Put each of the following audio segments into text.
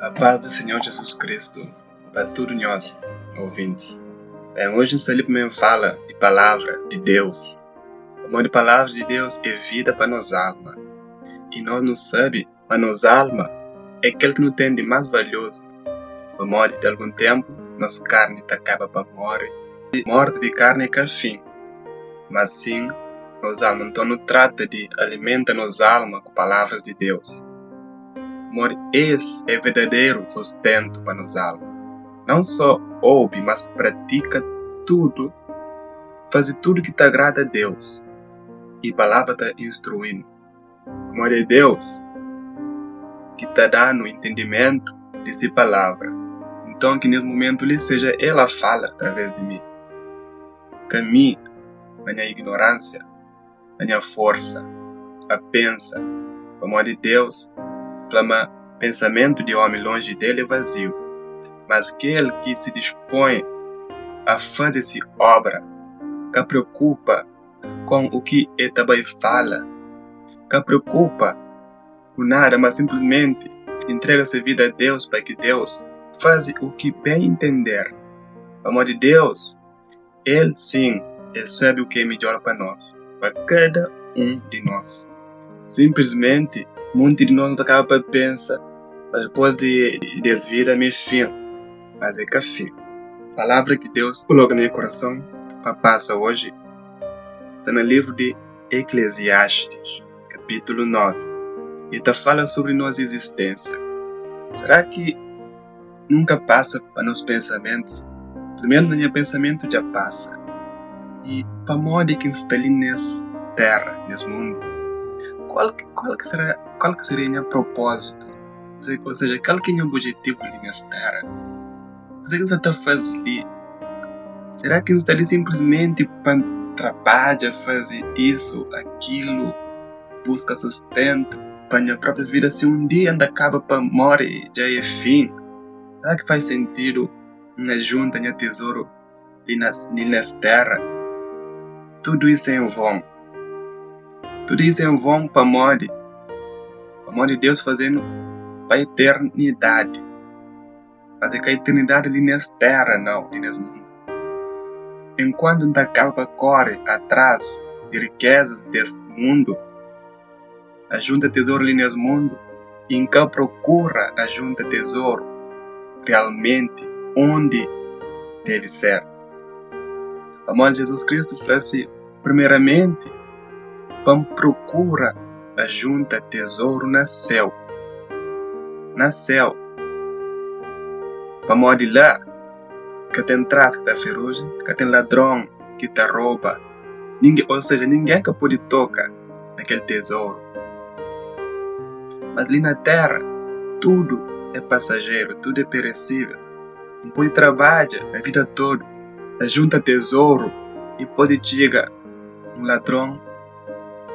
A paz do Senhor Jesus Cristo para todos nós, ouvintes. É, hoje o Salib me fala de palavra de Deus. O amor de palavra de Deus é vida para nos alma. E nós não sabemos, mas nos alma é aquele que não tem de mais valioso. O amor de algum tempo, nossa carne tá acaba para morrer. Morte de carne é que é fim. Mas sim, nos alma então não trata de alimenta nos alma com palavras de Deus amor esse é verdadeiro sustento para nos almas. Não só ouve, mas pratica tudo, faz tudo que te agrada a Deus. E a palavra está instruindo. Amor é Deus que está dando entendimento dessa palavra. Então que nesse momento lhe seja ela fala através de mim. Caminhe na minha ignorância, na minha força, a pensa, o amor de Deus clama pensamento de homem longe dele é vazio, mas aquele que se dispõe a fazer-se obra, que preocupa com o que ele também fala, que preocupa com nada, mas simplesmente entrega sua vida a Deus para que Deus faça o que bem entender. Amor de Deus, Ele sim, Ele sabe o que é melhor para nós, para cada um de nós. Simplesmente Muitos de nós acaba para pensar, mas depois de desvira me fim, mas é café. Palavra que Deus coloca no meu coração para passar hoje está no livro de Eclesiastes, capítulo 9, e está fala sobre nossa existência. Será que nunca passa para nos pensamentos? Primeiro, no meu pensamento já passa. E para modo que está ali nessa terra, nesse mundo, qual, qual, que será, qual que seria meu propósito? Ou seja, qual que é meu objetivo ali nessa terra? O que você está fazendo ali? Será que você está ali simplesmente para trabalhar, fazer isso, aquilo, busca sustento para a própria vida? Se um dia ainda acaba para morrer, já é fim. Será que faz sentido uma junta, um tesouro ali nessa terra? Tudo isso é em vão. Tudo isso é um vão para morte. O amor de Deus fazendo a eternidade. Fazer que a eternidade ali nessa terra, não, ali nesse mundo. Enquanto não acaba corre atrás de riquezas desse mundo, ajunta tesouro ali nesse mundo, e então procura ajunta tesouro realmente onde deve ser. O amor de Jesus Cristo assim, primeiramente, Vamos procura a junta tesouro na céu. Na céu. Vamos de lá. Que tem traço que está ferrugem, que tem ladrão que está rouba. Ninguém, ou seja, ninguém que pode tocar naquele tesouro. Mas ali na terra, tudo é passageiro, tudo é perecível. Não pode trabalhar a vida toda, junta tesouro e pode chegar um ladrão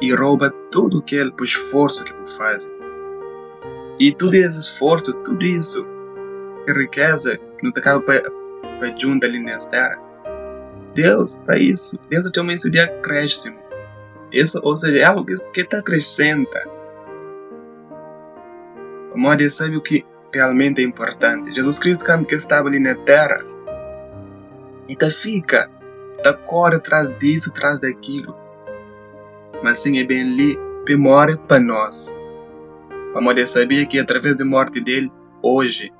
e rouba tudo aquele esforço que tu faz. E todo esse esforço, tudo isso, que riqueza que não te acaba para junto ali nessa terra. Deus, para isso, Deus tem isso de acréscimo. Isso, ou seja, é algo que está crescendo. O modo sabe o que realmente é importante. Jesus Cristo, quando que estava ali na terra, e tá fica, tá corre atrás disso, atrás daquilo mas sim é bem ali que mora para nós. Amor, sabia que através da morte dele, hoje,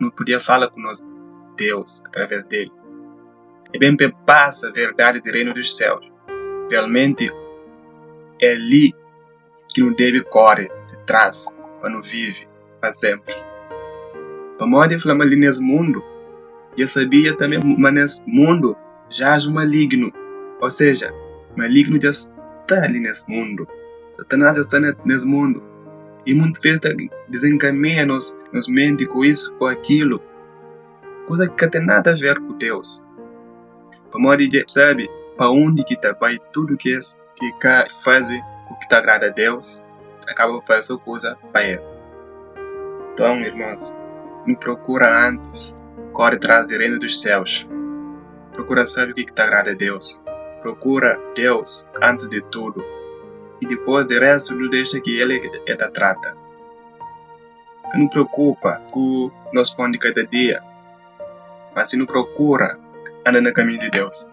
não podia falar com nós, Deus, através dele. É bem passa a verdade do reino dos céus. Realmente, é ali que não deve correr, se traz, quando vive, para sempre. Amor, falar ali nesse mundo, eu sabia também, mas nesse mundo já um maligno, ou seja, maligno já está ali nesse mundo. Satanás está nesse mundo. E muitas vezes desencaminha nos, nos mente com isso, com aquilo. Coisa que não tem nada a ver com Deus. Para de sabe para onde que está vai tudo que é que quer fazer o que está agrada a Deus, acaba fazendo coisa para essa. Então, irmãos, me procura antes, corre atrás do reino dos céus. Procura saber o que está agrada a Deus. Procura Deus antes de tudo. E depois de resto, não deixa que Ele é da trata. que não preocupa com nosso pão de cada dia, mas se não procura, anda no caminho de Deus.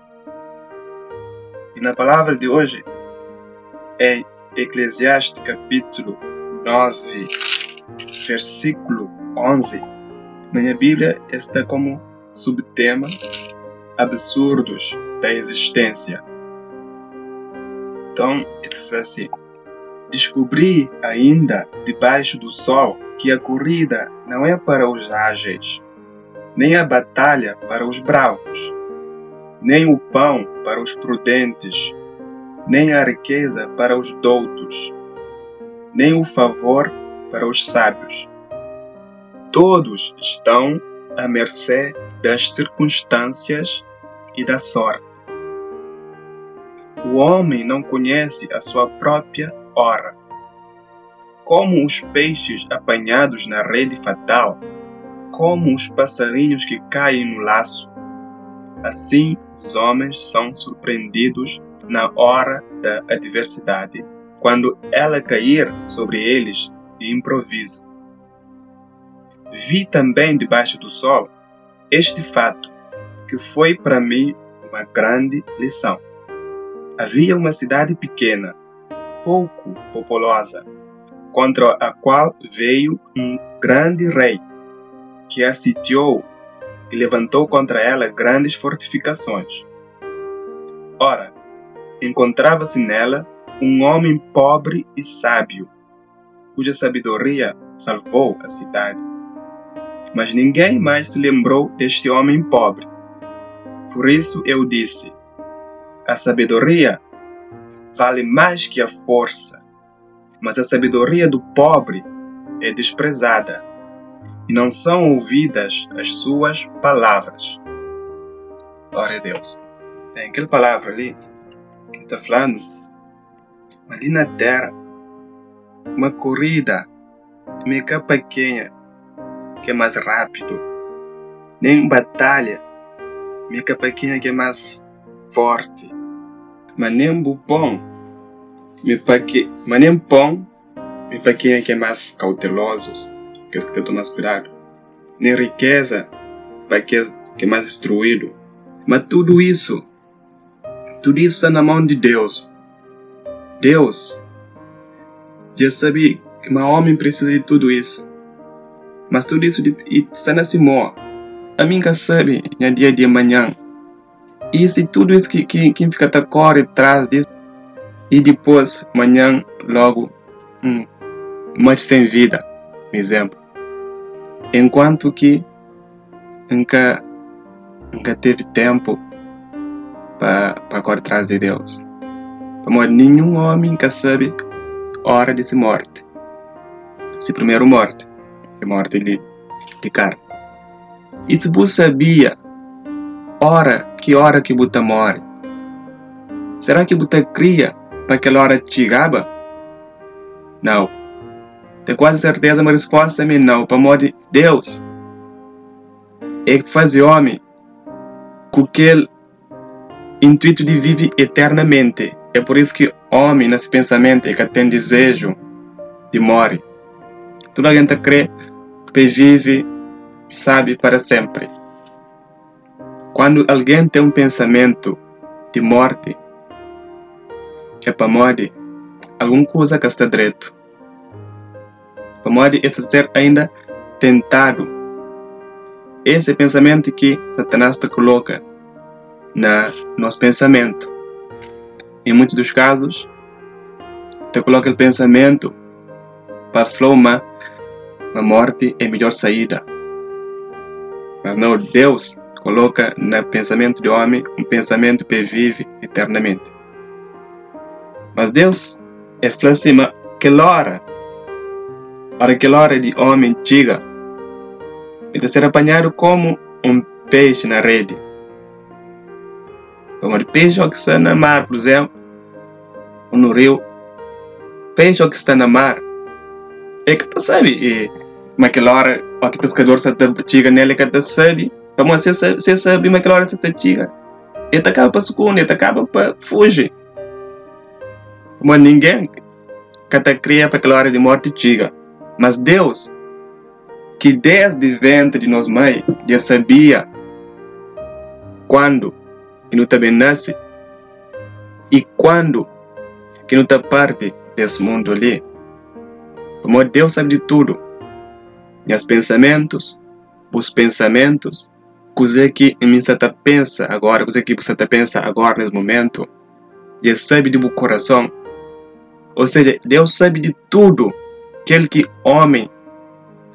E na palavra de hoje, em Eclesiastes capítulo 9, versículo 11, na minha Bíblia está como subtema absurdos da existência. Então, ele fala assim: Descobri ainda debaixo do sol que a corrida não é para os ágeis, nem a batalha para os bravos, nem o pão para os prudentes, nem a riqueza para os doutos, nem o favor para os sábios. Todos estão à mercê das circunstâncias e da sorte. O homem não conhece a sua própria hora. Como os peixes apanhados na rede fatal, como os passarinhos que caem no laço, assim os homens são surpreendidos na hora da adversidade, quando ela cair sobre eles de improviso. Vi também debaixo do sol este fato, que foi para mim uma grande lição. Havia uma cidade pequena, pouco populosa, contra a qual veio um grande rei, que a sitiou e levantou contra ela grandes fortificações. Ora, encontrava-se nela um homem pobre e sábio, cuja sabedoria salvou a cidade. Mas ninguém mais se lembrou deste homem pobre. Por isso eu disse: a sabedoria vale mais que a força, mas a sabedoria do pobre é desprezada, e não são ouvidas as suas palavras. Glória a Deus. Tem aquela palavra ali que está falando, ali na terra, uma corrida meio pequena que é mais rápido, nem batalha meio pequena que é mais forte, mas nem bom me paque, mas nem bom me pequena que é mais cautelosos, que é que tem mais cuidado, nem riqueza, riqueza que é mais destruído, mas tudo isso tudo isso está na mão de Deus. Deus já sabe que um homem precisa de tudo isso. Mas tudo isso está na Simó. A minha sabe no dia de amanhã. E se tudo isso que, que, que fica tá corre atrás disso. E depois, amanhã, logo, hum, mas sem vida, exemplo. Enquanto que nunca, nunca teve tempo para correr atrás de Deus. Como nenhum homem que sabe hora de se morte. Se primeiro morte, é morte de, de carne. Você sabia hora, que hora que você morre? Será que você cria para aquela hora chegava? Não. Tenho quase certeza, uma resposta também não. Para amor de Deus. É fazer homem com aquele intuito de viver eternamente. É por isso que homem nesse pensamento é que tem desejo de morrer. Toda a gente crê que vive, sabe para sempre. Quando alguém tem um pensamento de morte, é para morrer, alguma coisa que está direito. Para morrer é ser ainda tentado. Esse pensamento que Satanás te coloca na nosso pensamento. Em muitos dos casos, te coloca o pensamento para floma, a morte é a melhor saída. Mas não, Deus coloca no pensamento do homem um pensamento que vive eternamente. Mas Deus é mas que hora, para que hora de homem chega, e de ser apanhado como um peixe na rede. Como de peixe que está na mar, por exemplo, ou no rio. Peixe que está na mar. É que tu sabe. E, naquela hora, o que pescador se chega nele, que tu sabe. Você sabe, você sabe naquela hora você chega. Ele acaba para sucunir, ele acaba para fugir. Mas ninguém que te cria para aquela hora de morte chega. Mas Deus, que desde ventre de nós mãe já sabia quando que não também nasce e quando que não está parte desse mundo ali. Como Deus sabe de tudo. E os pensamentos, os pensamentos, coisa que mim está pensa agora, coisa que você está pensa agora nesse momento, Deus sabe do coração. Ou seja, Deus sabe de tudo. Aquele que homem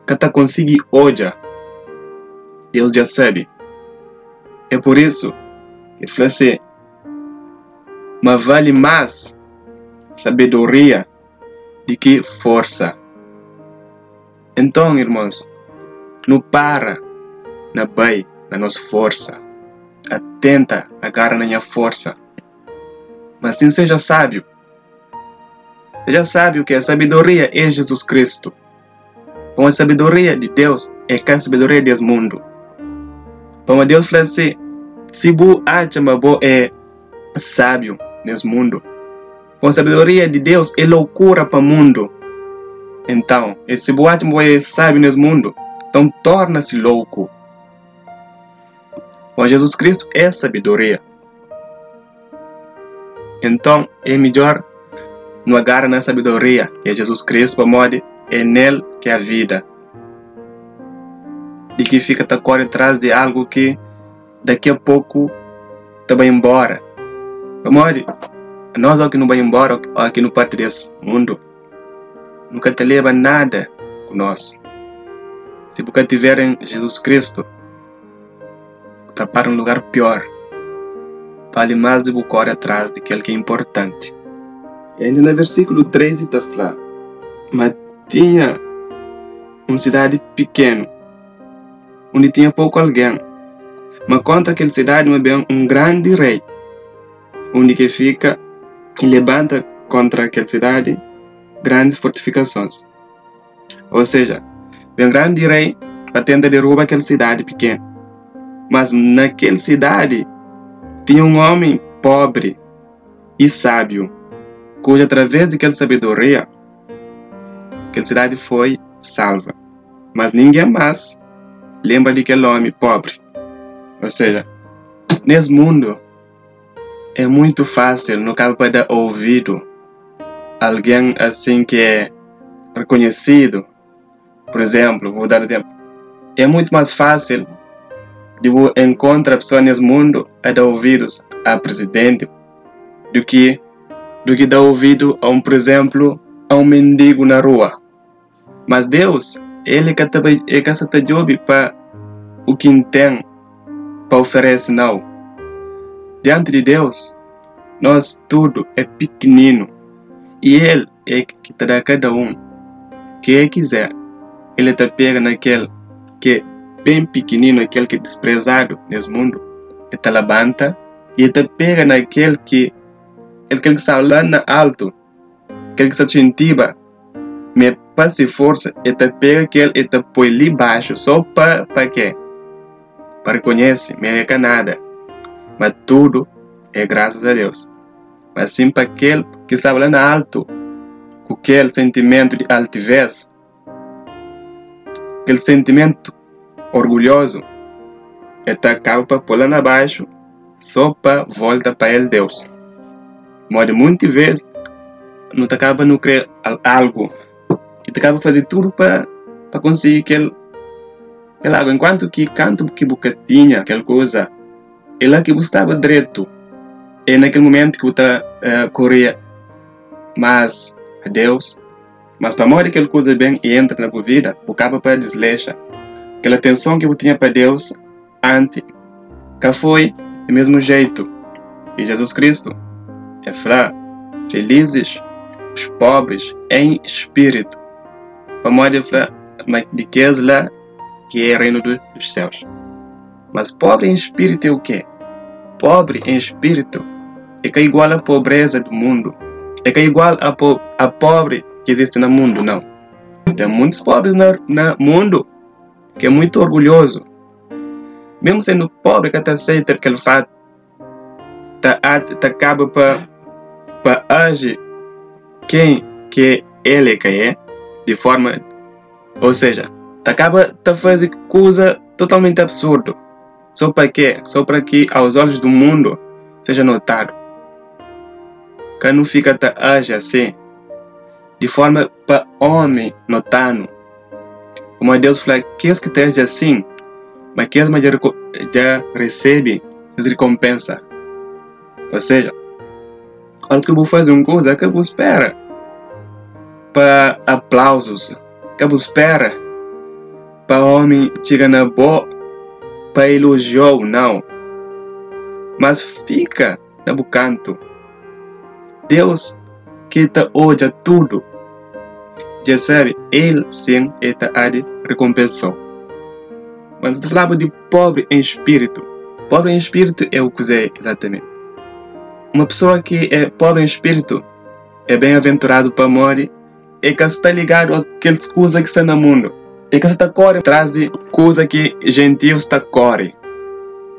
que está conseguir hoje, Deus já sabe. É por isso que fala assim, mas vale mais sabedoria do que força. Então, irmãos, não para na bai na nossa força. Atenta, agarra na minha força. Mas sim seja sábio. Seja sábio que a sabedoria é Jesus Cristo. Com a sabedoria de Deus é que a sabedoria desse mundo. Como Deus fala assim, se você acha é sábio nesse mundo, com a sabedoria de Deus é loucura para o mundo. Então, se você acha que é sábio nesse mundo, então torna-se louco. Com Jesus Cristo é sabedoria. Então, é melhor não agarrar na sabedoria que é Jesus Cristo, modo é nele que é a vida. De que fica tá corre atrás de algo que daqui a pouco vai embora. Amor, nós aqui não vai embora, aqui no parte desse mundo, nunca te leva nada nós. Se você tiver em Jesus Cristo, para um lugar pior. Vale mais de correr atrás daquele que é importante. E ainda no versículo 13 está falando, mas tinha uma cidade pequena, onde tinha pouco alguém mas contra aquela cidade bem um grande rei, onde que fica e levanta contra aquela cidade grandes fortificações. Ou seja, vem um grande rei para tentar derrubar aquela cidade pequena. Mas naquela cidade tinha um homem pobre e sábio, cuja através daquela sabedoria aquela cidade foi salva. Mas ninguém mais lembra daquele homem pobre. Ou seja, nesse mundo é muito fácil, no caso para dar ouvido alguém assim que é reconhecido. Por exemplo, vou dar um exemplo. É muito mais fácil de encontrar pessoas nesse mundo a dar ouvidos a presidente do que do que dar ouvido a um, por exemplo, a um mendigo na rua. Mas Deus, ele que é que para o que tem para oferecer não. Diante de Deus, nós tudo é pequenino Ele é que te dá cada um que é quiser. Ele te pega naquele que é bem pequenino, aquele que é desprezado nesse mundo, e te levanta e te pega naquele que aquele que está lá na alto, aquele que se incentiva, me passe força e te pega aquele e te põe ali baixo, só para quê? para reconhecer, merece nada, mas tudo é graças a Deus. Mas sim para aquele que estava lá na alto, com aquele sentimento de altivez, aquele sentimento orgulhoso, está acaba para pular lá baixo, só para voltar para ele Deus. Mas muitas vezes não acaba não crer algo e acaba fazer tudo para para conseguir aquele Claro, enquanto que canto que você tinha aquela coisa, ela que estava direito. É naquele momento que você uh, corria mais a Deus, mas para morrer aquela coisa bem e entra na sua vida, você acaba para desleixa. Aquela atenção que você tinha para Deus antes, que foi do mesmo jeito. E Jesus Cristo é falar, felizes os pobres em espírito. Para morrer, mas de que lá que é o reino dos céus. Mas pobre em espírito é o quê? Pobre em espírito é que é igual à pobreza do mundo. É que é igual a, po a pobre que existe no mundo, não. Tem muitos pobres no, mundo que é muito orgulhoso. Mesmo sendo pobre, que está aceita aquele fato, tá, tá acaba para agir quem que ele que é, de forma, ou seja, tá acaba tá fazer coisa totalmente absurda. Só para quê? Só para que aos olhos do mundo seja notado. Não fica tá age assim, de forma para homem notando. Como Deus fala, que que esteja assim, mas que já, já recebe as recompensa. Ou seja, quando que eu vou fazer uma coisa, que eu espera para aplausos, que eu espera para homem chegar na boa para elogiar não. Mas fica no canto. Deus que te olha tudo. Já sabe, Ele sim está a recompensar. Mas se falava de pobre em espírito. Pobre em espírito é o que é exatamente. Uma pessoa que é pobre em espírito é bem-aventurado para morrer e que está ligado àquelas coisas que estão no mundo e que está corre atrás de coisa que gentil está corre.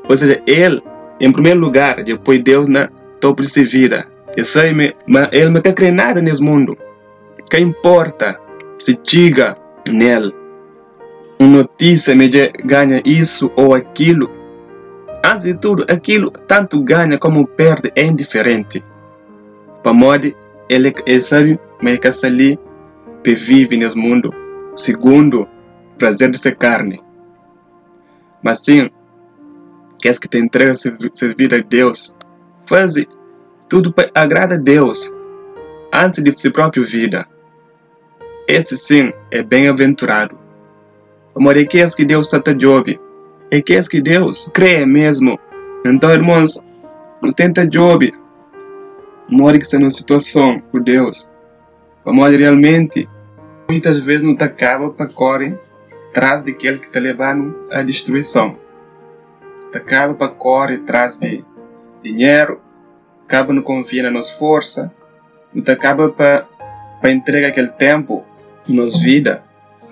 Ou seja, ele, em primeiro lugar, depois Deus na topo de sua vida. Eu sei, mas ele não quer crer nada nesse mundo. Que importa se diga nele. Uma notícia me ganha isso ou aquilo. Antes de tudo, aquilo tanto ganha como perde é indiferente. Para modo, ele, ele sabe, mas que ali vive nesse mundo. Segundo, prazer de ser carne. Mas sim, queres que te entrega servir a Deus, faz tudo para agradar a Deus antes de sua própria vida. Esse sim é bem-aventurado. Amor, é que que Deus está Job. É que que Deus crê mesmo. Então, irmãos, não tenta Job. Amor, que está numa situação com Deus. Amor, realmente, muitas vezes não acaba para correr atrás daquele que está levando à destruição. Acaba para correr atrás de dinheiro, acaba não confia na nossa força, te acaba para para entregar aquele tempo nos vida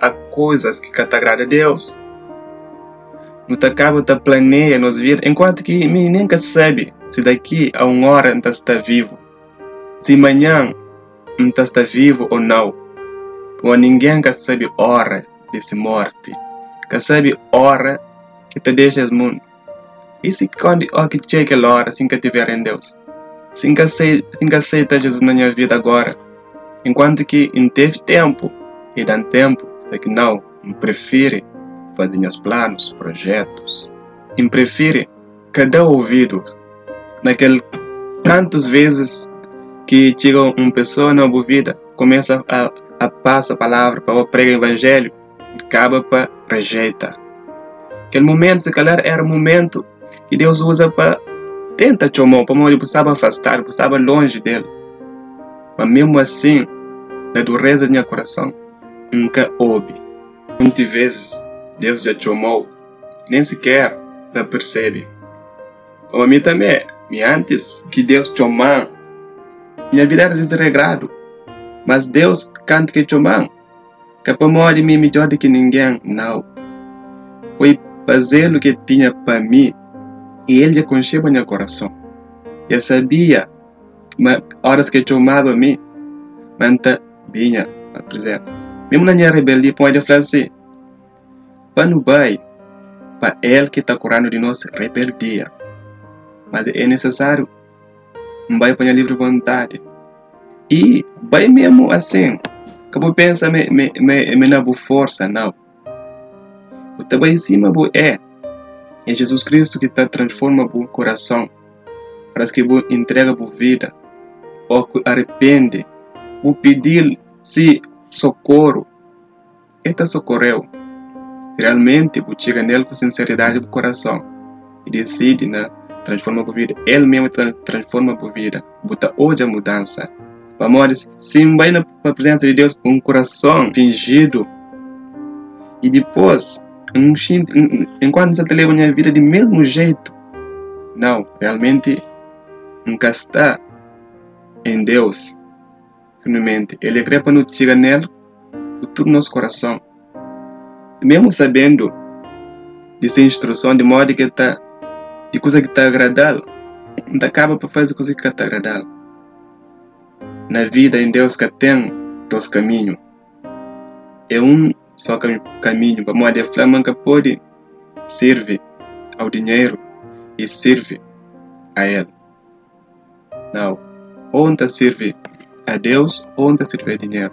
a coisas que te agrada a Deus. Não acaba de planear nos vida, enquanto que nem sabe se daqui a uma hora não está vivo, se amanhã não está vivo ou não. Porque ninguém sabe a hora desse morte. Que sabe hora que te deixas mundo. E se quando que chega a hora, assim que tiver em Deus. Que aceita, que aceita Jesus na minha vida agora. Enquanto que não teve tempo, e dá tempo, é que não, não prefere fazer meus planos, projetos. E prefere cada ouvido naquele tantas vezes que chega uma pessoa na vida, começa a, a passar a palavra para pregar o evangelho, acaba para rejeita. Aquele momento, se calhar, era o momento que Deus usa para tentar chamar, para ele estava afastado, estava longe dele. Mas mesmo assim, na dureza do meu coração, nunca ouve. Muitas vezes, Deus já chamou, nem sequer não percebe. Como a mim também, e antes que Deus chamar, minha vida era desregrado. Mas Deus canta que chamar, Capamori me melhor do que ninguém, não. Foi fazer o que tinha para mim e ele já conhecia meu coração. Eu sabia, mas horas que chamava me, manta vinha a presença. Mesmo na minha rebeldia, pode falar assim, quando vai para ele que está curando de nossa rebeldia. Mas é necessário, não vai para a livre vontade. E vai mesmo assim, Acabou pensa me, me, me, me na força, não. O trabalho em cima é é Jesus Cristo que está transforma o coração para que você entrega a vida. Ou arrepende o pedir se socorro. Está socorreu. Realmente você chega nele com sinceridade do coração e decide né, transformar a vida. Ele mesmo transforma a vida. Bota hoje a mudança. Amores, sim, vai na presença de Deus com um coração fingido e depois, enquanto você leva a vida de mesmo jeito, não, realmente nunca está em Deus. Finalmente, Ele quer para nos chegar nele por todo nosso coração. Mesmo sabendo dessa instrução, de modo que está, de coisa que está agradável, não acaba para fazer coisa que está agradável na vida em Deus que tem dois caminhos. É um só caminho, a flama que pode servir ao dinheiro e serve a ele. Não. Onde serve a Deus, onde serve a dinheiro.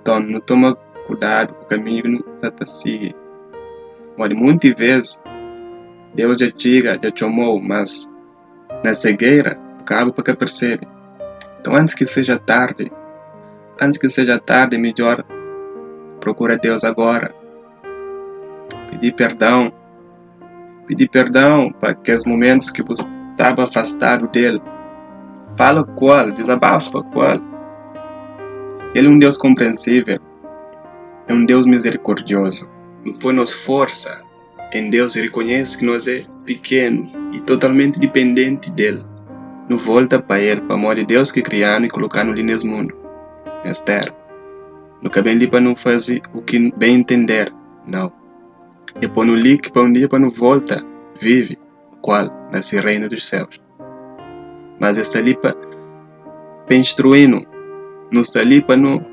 Então, não toma cuidado com o caminho que você sigue. Mas muitas vezes, Deus já chega, já chamou, mas na cegueira, acaba para que percebe. Então, antes que seja tarde, antes que seja tarde, melhor procura Deus agora. Pedir perdão. Pedir perdão para aqueles momentos que você estava afastado dele. Fala qual, desabafa qual. Ele é um Deus compreensível. É um Deus misericordioso. Põe-nos força em Deus e reconhece que nós é pequeno e totalmente dependente dele. Não volta para ele, para amor de Deus que criou e colocou ali nesse mundo, nessa terra. Não cabe ali para não fazer o que bem entender, não. E põe no lique para um dia para não volta, vive, qual? Nesse reino dos céus. Mas está ali para, instruir, não está ali para não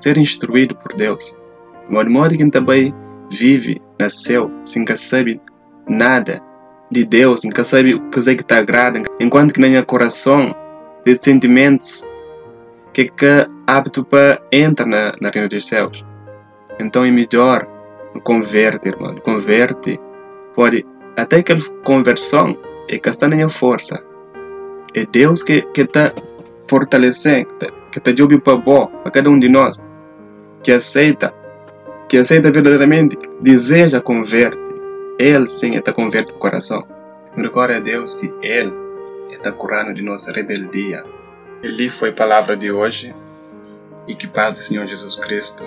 ser instruído por Deus. De modo que também vive, nasceu, sem que sabe nada de Deus, nunca sabe o que é que te agrada, enquanto que nem coração de sentimentos que é apto para entrar na, na reino dos céus. Então é melhor converte, irmão, converte. Pode, até aquela conversão é que está na força. É Deus que que está fortalecendo, que está dando para bom para cada um de nós, que aceita, que aceita verdadeiramente, deseja converte. Ele sim está converte o coração. Recorre a Deus que Ele está curando de nossa rebeldia. Ele foi palavra de hoje e que paz do Senhor Jesus Cristo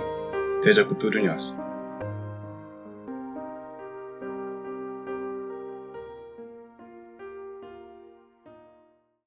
esteja com todos nós.